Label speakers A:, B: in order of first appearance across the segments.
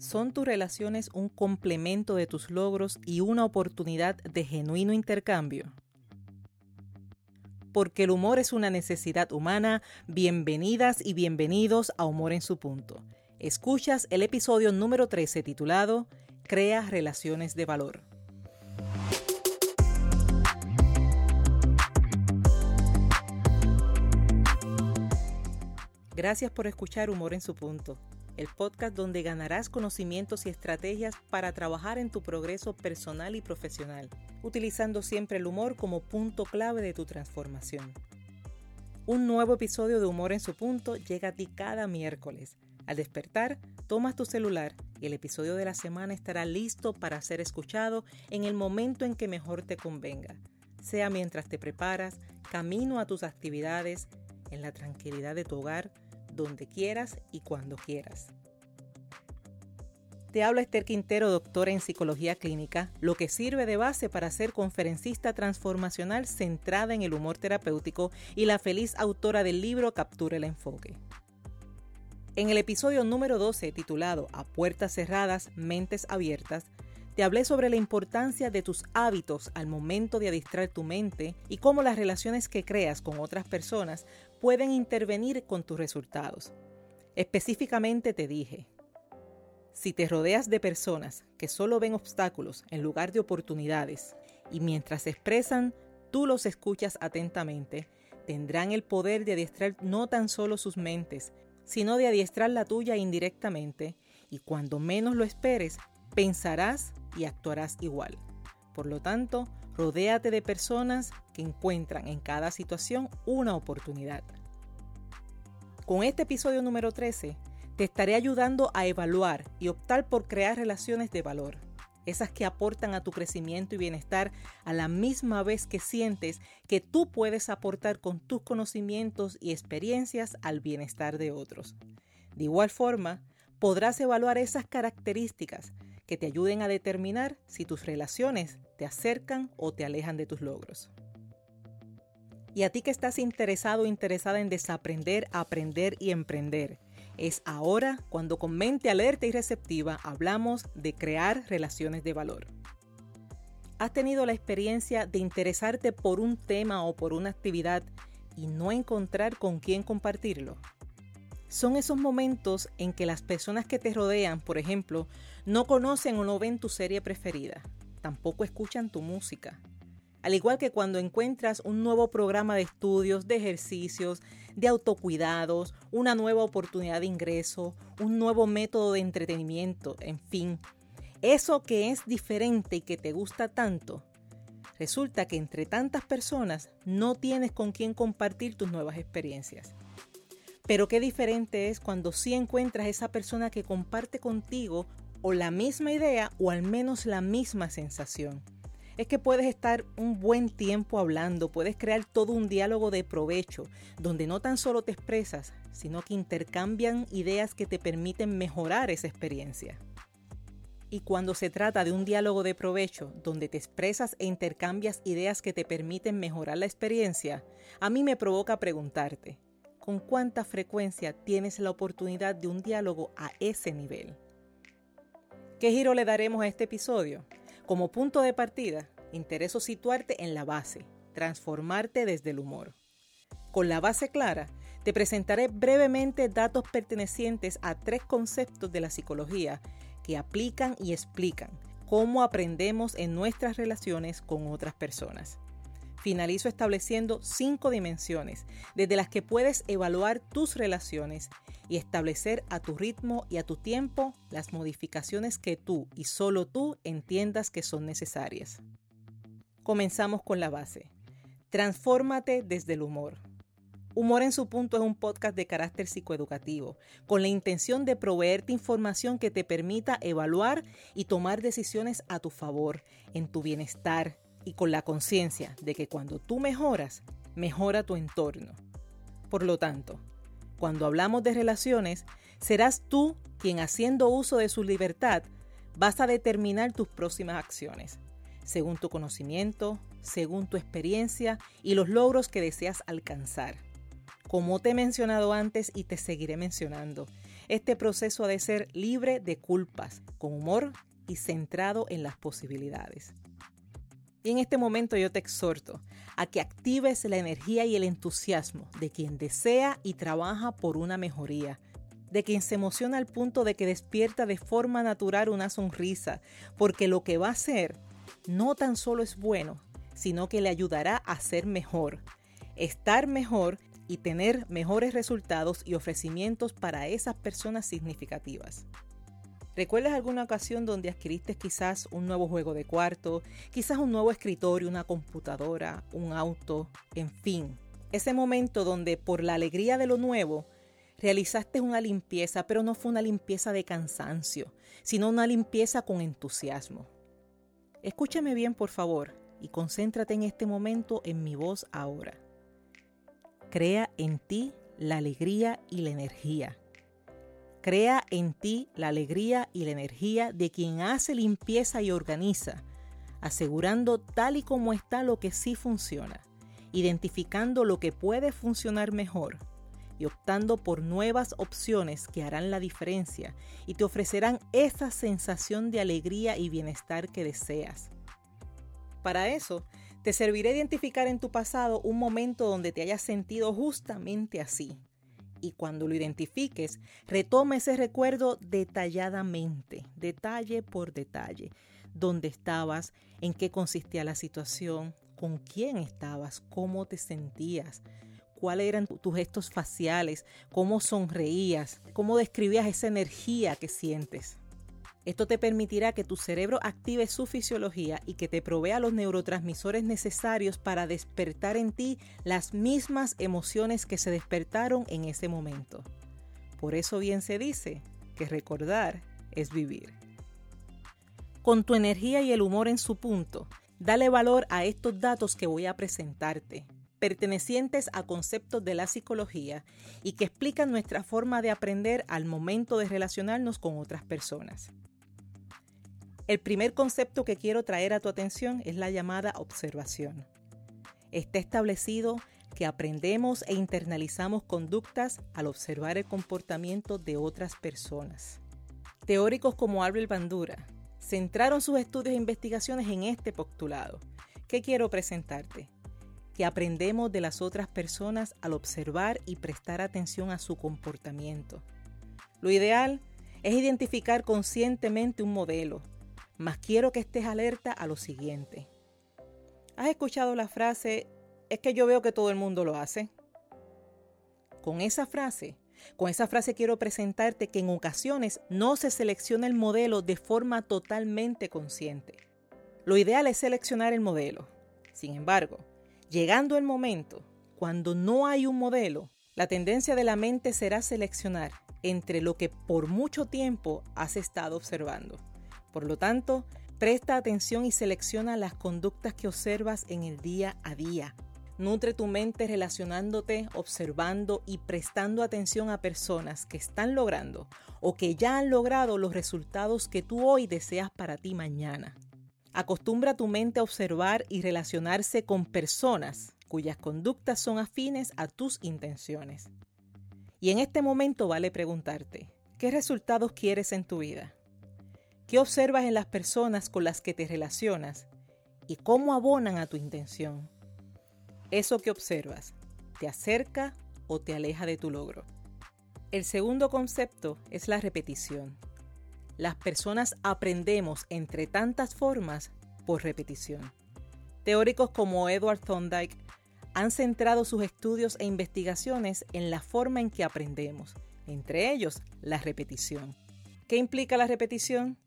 A: ¿Son tus relaciones un complemento de tus logros y una oportunidad de genuino intercambio? Porque el humor es una necesidad humana, bienvenidas y bienvenidos a Humor en su punto. Escuchas el episodio número 13 titulado Crea relaciones de valor. Gracias por escuchar Humor en su punto el podcast donde ganarás conocimientos y estrategias para trabajar en tu progreso personal y profesional, utilizando siempre el humor como punto clave de tu transformación. Un nuevo episodio de Humor en su punto llega a ti cada miércoles. Al despertar, tomas tu celular y el episodio de la semana estará listo para ser escuchado en el momento en que mejor te convenga, sea mientras te preparas, camino a tus actividades, en la tranquilidad de tu hogar, donde quieras y cuando quieras. Te habla Esther Quintero, doctora en psicología clínica, lo que sirve de base para ser conferencista transformacional centrada en el humor terapéutico y la feliz autora del libro Captura el enfoque. En el episodio número 12, titulado A puertas cerradas, mentes abiertas, hablé sobre la importancia de tus hábitos al momento de adiestrar tu mente y cómo las relaciones que creas con otras personas pueden intervenir con tus resultados. Específicamente te dije, si te rodeas de personas que solo ven obstáculos en lugar de oportunidades y mientras expresan, tú los escuchas atentamente, tendrán el poder de adiestrar no tan solo sus mentes, sino de adiestrar la tuya indirectamente, y cuando menos lo esperes, pensarás y actuarás igual. Por lo tanto, rodéate de personas que encuentran en cada situación una oportunidad. Con este episodio número 13, te estaré ayudando a evaluar y optar por crear relaciones de valor, esas que aportan a tu crecimiento y bienestar a la misma vez que sientes que tú puedes aportar con tus conocimientos y experiencias al bienestar de otros. De igual forma, podrás evaluar esas características que te ayuden a determinar si tus relaciones te acercan o te alejan de tus logros. Y a ti que estás interesado o interesada en desaprender, aprender y emprender, es ahora cuando con mente alerta y receptiva hablamos de crear relaciones de valor. ¿Has tenido la experiencia de interesarte por un tema o por una actividad y no encontrar con quién compartirlo? Son esos momentos en que las personas que te rodean, por ejemplo, no conocen o no ven tu serie preferida, tampoco escuchan tu música. Al igual que cuando encuentras un nuevo programa de estudios, de ejercicios, de autocuidados, una nueva oportunidad de ingreso, un nuevo método de entretenimiento, en fin, eso que es diferente y que te gusta tanto, resulta que entre tantas personas no tienes con quién compartir tus nuevas experiencias. Pero qué diferente es cuando sí encuentras esa persona que comparte contigo o la misma idea o al menos la misma sensación. Es que puedes estar un buen tiempo hablando, puedes crear todo un diálogo de provecho, donde no tan solo te expresas, sino que intercambian ideas que te permiten mejorar esa experiencia. Y cuando se trata de un diálogo de provecho, donde te expresas e intercambias ideas que te permiten mejorar la experiencia, a mí me provoca preguntarte, con cuánta frecuencia tienes la oportunidad de un diálogo a ese nivel. ¿Qué giro le daremos a este episodio? Como punto de partida, intereso situarte en la base, transformarte desde el humor. Con la base clara, te presentaré brevemente datos pertenecientes a tres conceptos de la psicología que aplican y explican cómo aprendemos en nuestras relaciones con otras personas. Finalizo estableciendo cinco dimensiones desde las que puedes evaluar tus relaciones y establecer a tu ritmo y a tu tiempo las modificaciones que tú y solo tú entiendas que son necesarias. Comenzamos con la base. Transfórmate desde el humor. Humor en su punto es un podcast de carácter psicoeducativo, con la intención de proveerte información que te permita evaluar y tomar decisiones a tu favor, en tu bienestar, y con la conciencia de que cuando tú mejoras, mejora tu entorno. Por lo tanto, cuando hablamos de relaciones, serás tú quien haciendo uso de su libertad vas a determinar tus próximas acciones, según tu conocimiento, según tu experiencia y los logros que deseas alcanzar. Como te he mencionado antes y te seguiré mencionando, este proceso ha de ser libre de culpas, con humor y centrado en las posibilidades. Y en este momento yo te exhorto a que actives la energía y el entusiasmo de quien desea y trabaja por una mejoría, de quien se emociona al punto de que despierta de forma natural una sonrisa, porque lo que va a hacer no tan solo es bueno, sino que le ayudará a ser mejor, estar mejor y tener mejores resultados y ofrecimientos para esas personas significativas. ¿Recuerdas alguna ocasión donde adquiriste quizás un nuevo juego de cuarto, quizás un nuevo escritorio, una computadora, un auto, en fin? Ese momento donde por la alegría de lo nuevo realizaste una limpieza, pero no fue una limpieza de cansancio, sino una limpieza con entusiasmo. Escúchame bien, por favor, y concéntrate en este momento en mi voz ahora. Crea en ti la alegría y la energía Crea en ti la alegría y la energía de quien hace limpieza y organiza, asegurando tal y como está lo que sí funciona, identificando lo que puede funcionar mejor y optando por nuevas opciones que harán la diferencia y te ofrecerán esa sensación de alegría y bienestar que deseas. Para eso, te servirá identificar en tu pasado un momento donde te hayas sentido justamente así, y cuando lo identifiques, retoma ese recuerdo detalladamente, detalle por detalle. ¿Dónde estabas? ¿En qué consistía la situación? ¿Con quién estabas? ¿Cómo te sentías? ¿Cuáles eran tus gestos faciales? ¿Cómo sonreías? ¿Cómo describías esa energía que sientes? Esto te permitirá que tu cerebro active su fisiología y que te provea los neurotransmisores necesarios para despertar en ti las mismas emociones que se despertaron en ese momento. Por eso bien se dice que recordar es vivir. Con tu energía y el humor en su punto, dale valor a estos datos que voy a presentarte, pertenecientes a conceptos de la psicología y que explican nuestra forma de aprender al momento de relacionarnos con otras personas. El primer concepto que quiero traer a tu atención es la llamada observación. Está establecido que aprendemos e internalizamos conductas al observar el comportamiento de otras personas. Teóricos como Albert Bandura centraron sus estudios e investigaciones en este postulado. ¿Qué quiero presentarte? Que aprendemos de las otras personas al observar y prestar atención a su comportamiento. Lo ideal es identificar conscientemente un modelo, mas quiero que estés alerta a lo siguiente. ¿Has escuchado la frase, es que yo veo que todo el mundo lo hace? Con esa frase, con esa frase quiero presentarte que en ocasiones no se selecciona el modelo de forma totalmente consciente. Lo ideal es seleccionar el modelo. Sin embargo, llegando el momento, cuando no hay un modelo, la tendencia de la mente será seleccionar entre lo que por mucho tiempo has estado observando. Por lo tanto, presta atención y selecciona las conductas que observas en el día a día. Nutre tu mente relacionándote, observando y prestando atención a personas que están logrando o que ya han logrado los resultados que tú hoy deseas para ti mañana. Acostumbra tu mente a observar y relacionarse con personas cuyas conductas son afines a tus intenciones. Y en este momento vale preguntarte, ¿qué resultados quieres en tu vida? ¿Qué observas en las personas con las que te relacionas y cómo abonan a tu intención? Eso que observas, ¿te acerca o te aleja de tu logro? El segundo concepto es la repetición. Las personas aprendemos entre tantas formas por repetición. Teóricos como Edward Thorndike han centrado sus estudios e investigaciones en la forma en que aprendemos, entre ellos la repetición. ¿Qué implica la repetición?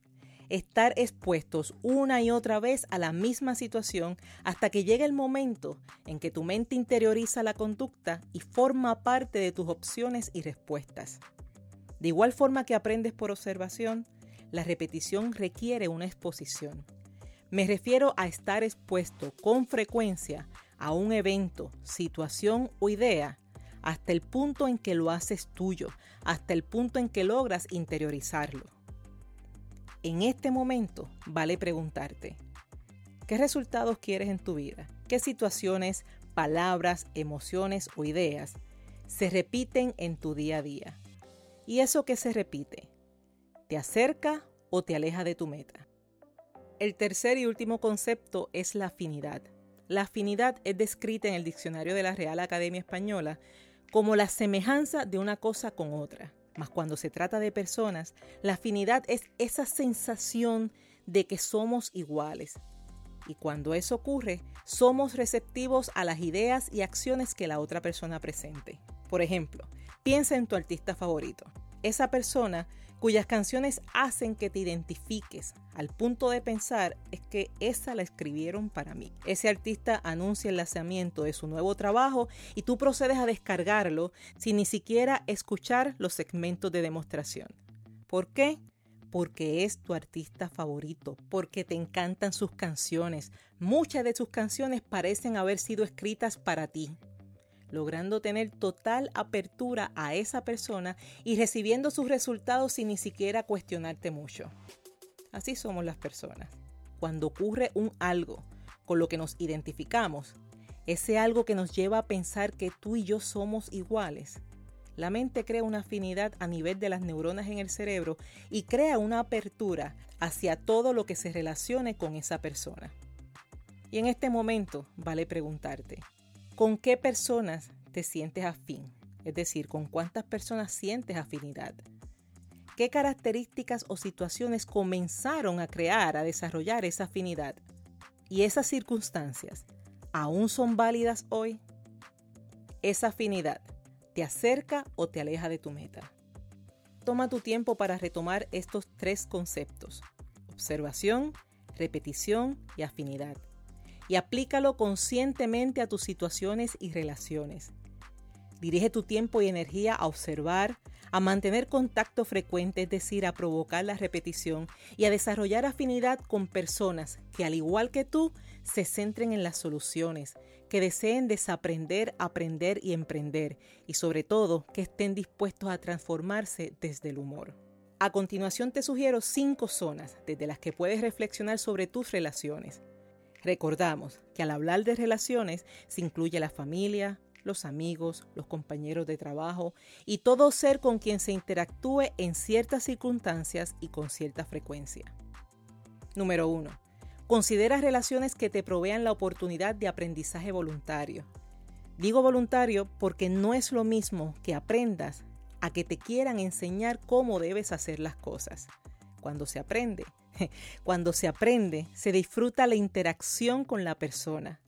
A: Estar expuestos una y otra vez a la misma situación hasta que llegue el momento en que tu mente interioriza la conducta y forma parte de tus opciones y respuestas. De igual forma que aprendes por observación, la repetición requiere una exposición. Me refiero a estar expuesto con frecuencia a un evento, situación o idea hasta el punto en que lo haces tuyo, hasta el punto en que logras interiorizarlo. En este momento vale preguntarte, ¿qué resultados quieres en tu vida? ¿Qué situaciones, palabras, emociones o ideas se repiten en tu día a día? ¿Y eso qué se repite? ¿Te acerca o te aleja de tu meta? El tercer y último concepto es la afinidad. La afinidad es descrita en el diccionario de la Real Academia Española como la semejanza de una cosa con otra. Mas cuando se trata de personas, la afinidad es esa sensación de que somos iguales. Y cuando eso ocurre, somos receptivos a las ideas y acciones que la otra persona presente. Por ejemplo, piensa en tu artista favorito. Esa persona cuyas canciones hacen que te identifiques al punto de pensar es que esa la escribieron para mí. Ese artista anuncia el lanzamiento de su nuevo trabajo y tú procedes a descargarlo sin ni siquiera escuchar los segmentos de demostración. ¿Por qué? Porque es tu artista favorito, porque te encantan sus canciones. Muchas de sus canciones parecen haber sido escritas para ti logrando tener total apertura a esa persona y recibiendo sus resultados sin ni siquiera cuestionarte mucho. Así somos las personas. Cuando ocurre un algo con lo que nos identificamos, ese algo que nos lleva a pensar que tú y yo somos iguales, la mente crea una afinidad a nivel de las neuronas en el cerebro y crea una apertura hacia todo lo que se relacione con esa persona. Y en este momento vale preguntarte, ¿Con qué personas te sientes afín? Es decir, ¿con cuántas personas sientes afinidad? ¿Qué características o situaciones comenzaron a crear, a desarrollar esa afinidad? ¿Y esas circunstancias aún son válidas hoy? Esa afinidad te acerca o te aleja de tu meta. Toma tu tiempo para retomar estos tres conceptos. Observación, repetición y afinidad y aplícalo conscientemente a tus situaciones y relaciones. Dirige tu tiempo y energía a observar, a mantener contacto frecuente, es decir, a provocar la repetición y a desarrollar afinidad con personas que, al igual que tú, se centren en las soluciones, que deseen desaprender, aprender y emprender, y sobre todo que estén dispuestos a transformarse desde el humor. A continuación te sugiero cinco zonas desde las que puedes reflexionar sobre tus relaciones. Recordamos que al hablar de relaciones se incluye la familia, los amigos, los compañeros de trabajo y todo ser con quien se interactúe en ciertas circunstancias y con cierta frecuencia. Número 1. Considera relaciones que te provean la oportunidad de aprendizaje voluntario. Digo voluntario porque no es lo mismo que aprendas a que te quieran enseñar cómo debes hacer las cosas. Cuando se aprende, Cuando se aprende, se disfruta la interacción con la persona.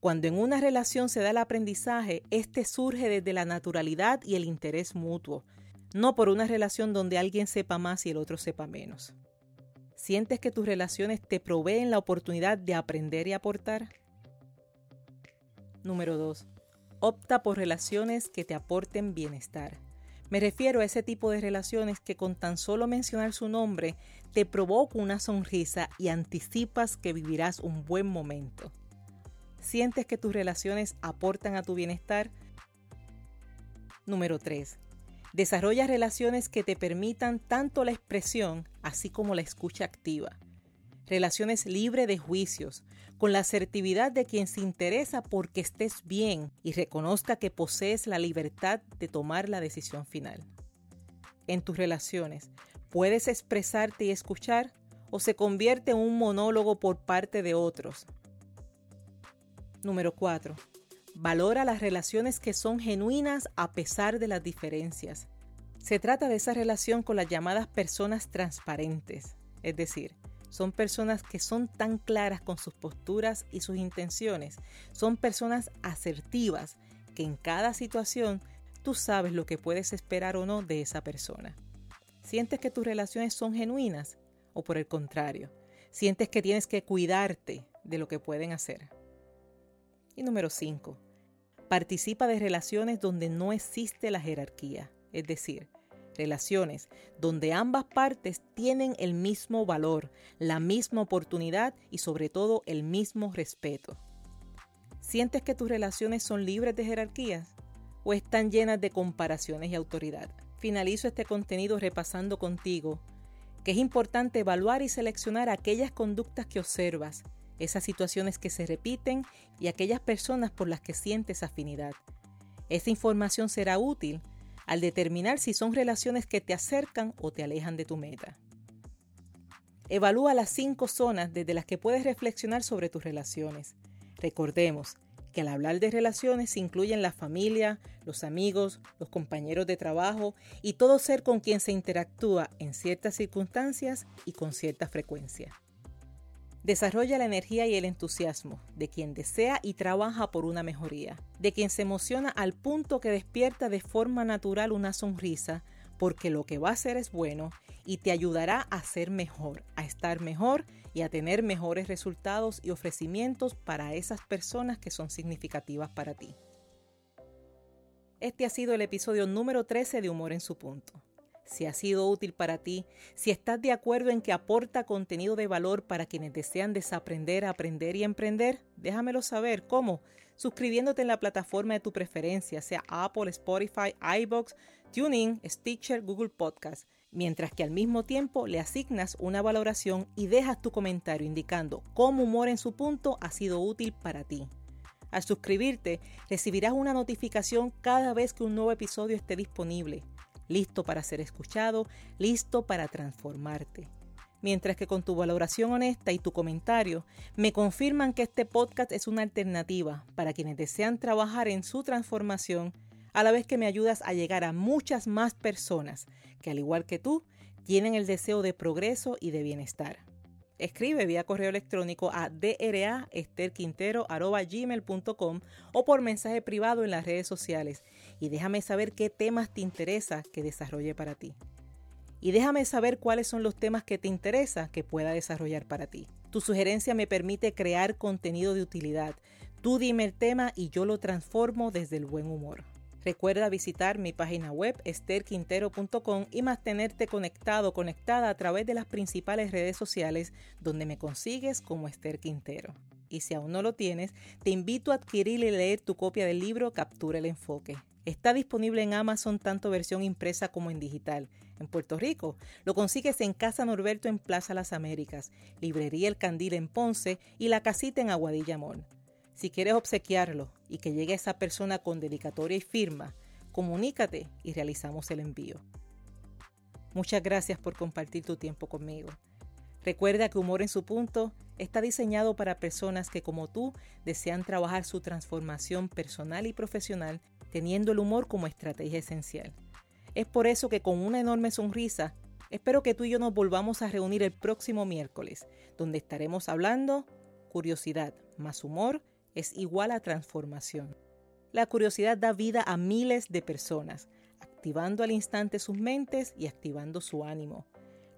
A: Cuando en una relación se da el aprendizaje, este surge desde la naturalidad y el interés mutuo, no por una relación donde alguien sepa más y el otro sepa menos. ¿Sientes que tus relaciones te proveen la oportunidad de aprender y aportar? Número 2. Opta por relaciones que te aporten bienestar. Me refiero a ese tipo de relaciones que con tan solo mencionar su nombre te provoca una sonrisa y anticipas que vivirás un buen momento. ¿Sientes que tus relaciones aportan a tu bienestar? Número 3. Desarrolla relaciones que te permitan tanto la expresión así como la escucha activa relaciones libres de juicios, con la asertividad de quien se interesa porque estés bien y reconozca que posees la libertad de tomar la decisión final. En tus relaciones, ¿puedes expresarte y escuchar o se convierte en un monólogo por parte de otros? Número 4. Valora las relaciones que son genuinas a pesar de las diferencias. Se trata de esa relación con las llamadas personas transparentes, es decir, son personas que son tan claras con sus posturas y sus intenciones. Son personas asertivas que en cada situación tú sabes lo que puedes esperar o no de esa persona. ¿Sientes que tus relaciones son genuinas o por el contrario? ¿Sientes que tienes que cuidarte de lo que pueden hacer? Y número 5. Participa de relaciones donde no existe la jerarquía, es decir, relaciones donde ambas partes tienen el mismo valor, la misma oportunidad y sobre todo el mismo respeto. ¿Sientes que tus relaciones son libres de jerarquías o están llenas de comparaciones y autoridad? Finalizo este contenido repasando contigo que es importante evaluar y seleccionar aquellas conductas que observas, esas situaciones que se repiten y aquellas personas por las que sientes afinidad. Esta información será útil al determinar si son relaciones que te acercan o te alejan de tu meta. Evalúa las cinco zonas desde las que puedes reflexionar sobre tus relaciones. Recordemos que al hablar de relaciones se incluyen la familia, los amigos, los compañeros de trabajo y todo ser con quien se interactúa en ciertas circunstancias y con cierta frecuencia. Desarrolla la energía y el entusiasmo de quien desea y trabaja por una mejoría, de quien se emociona al punto que despierta de forma natural una sonrisa porque lo que va a hacer es bueno y te ayudará a ser mejor, a estar mejor y a tener mejores resultados y ofrecimientos para esas personas que son significativas para ti. Este ha sido el episodio número 13 de Humor en su punto. Si ha sido útil para ti, si estás de acuerdo en que aporta contenido de valor para quienes desean desaprender, aprender y emprender, déjamelo saber. ¿Cómo? Suscribiéndote en la plataforma de tu preferencia, sea Apple, Spotify, iBox, TuneIn, Stitcher, Google Podcast mientras que al mismo tiempo le asignas una valoración y dejas tu comentario indicando cómo humor en su punto ha sido útil para ti. Al suscribirte, recibirás una notificación cada vez que un nuevo episodio esté disponible, listo para ser escuchado, listo para transformarte. Mientras que con tu valoración honesta y tu comentario me confirman que este podcast es una alternativa para quienes desean trabajar en su transformación a la vez que me ayudas a llegar a muchas más personas que al igual que tú tienen el deseo de progreso y de bienestar. Escribe vía correo electrónico a draesterquintero.gmail.com o por mensaje privado en las redes sociales y déjame saber qué temas te interesa que desarrolle para ti. Y déjame saber cuáles son los temas que te interesa que pueda desarrollar para ti. Tu sugerencia me permite crear contenido de utilidad. Tú dime el tema y yo lo transformo desde el buen humor. Recuerda visitar mi página web esterquintero.com y mantenerte conectado conectada a través de las principales redes sociales donde me consigues como Esther Quintero. Y si aún no lo tienes, te invito a adquirir y leer tu copia del libro Captura el Enfoque. Está disponible en Amazon tanto versión impresa como en digital. En Puerto Rico lo consigues en Casa Norberto en Plaza Las Américas, Librería El Candil en Ponce y La Casita en Aguadilla Mall. Si quieres obsequiarlo y que llegue esa persona con dedicatoria y firma, comunícate y realizamos el envío. Muchas gracias por compartir tu tiempo conmigo. Recuerda que Humor en su punto está diseñado para personas que como tú desean trabajar su transformación personal y profesional teniendo el humor como estrategia esencial. Es por eso que con una enorme sonrisa espero que tú y yo nos volvamos a reunir el próximo miércoles, donde estaremos hablando curiosidad más humor es igual a transformación. La curiosidad da vida a miles de personas, activando al instante sus mentes y activando su ánimo.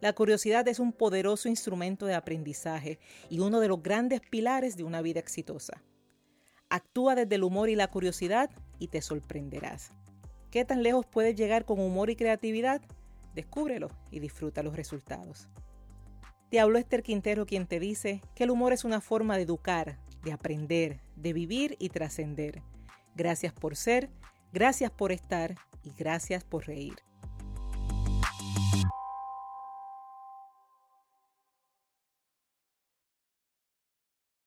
A: La curiosidad es un poderoso instrumento de aprendizaje y uno de los grandes pilares de una vida exitosa. Actúa desde el humor y la curiosidad y te sorprenderás. ¿Qué tan lejos puedes llegar con humor y creatividad? Descúbrelo y disfruta los resultados. Te habló Esther Quintero quien te dice que el humor es una forma de educar, de aprender, de vivir y trascender. Gracias por ser, gracias por estar y gracias por reír.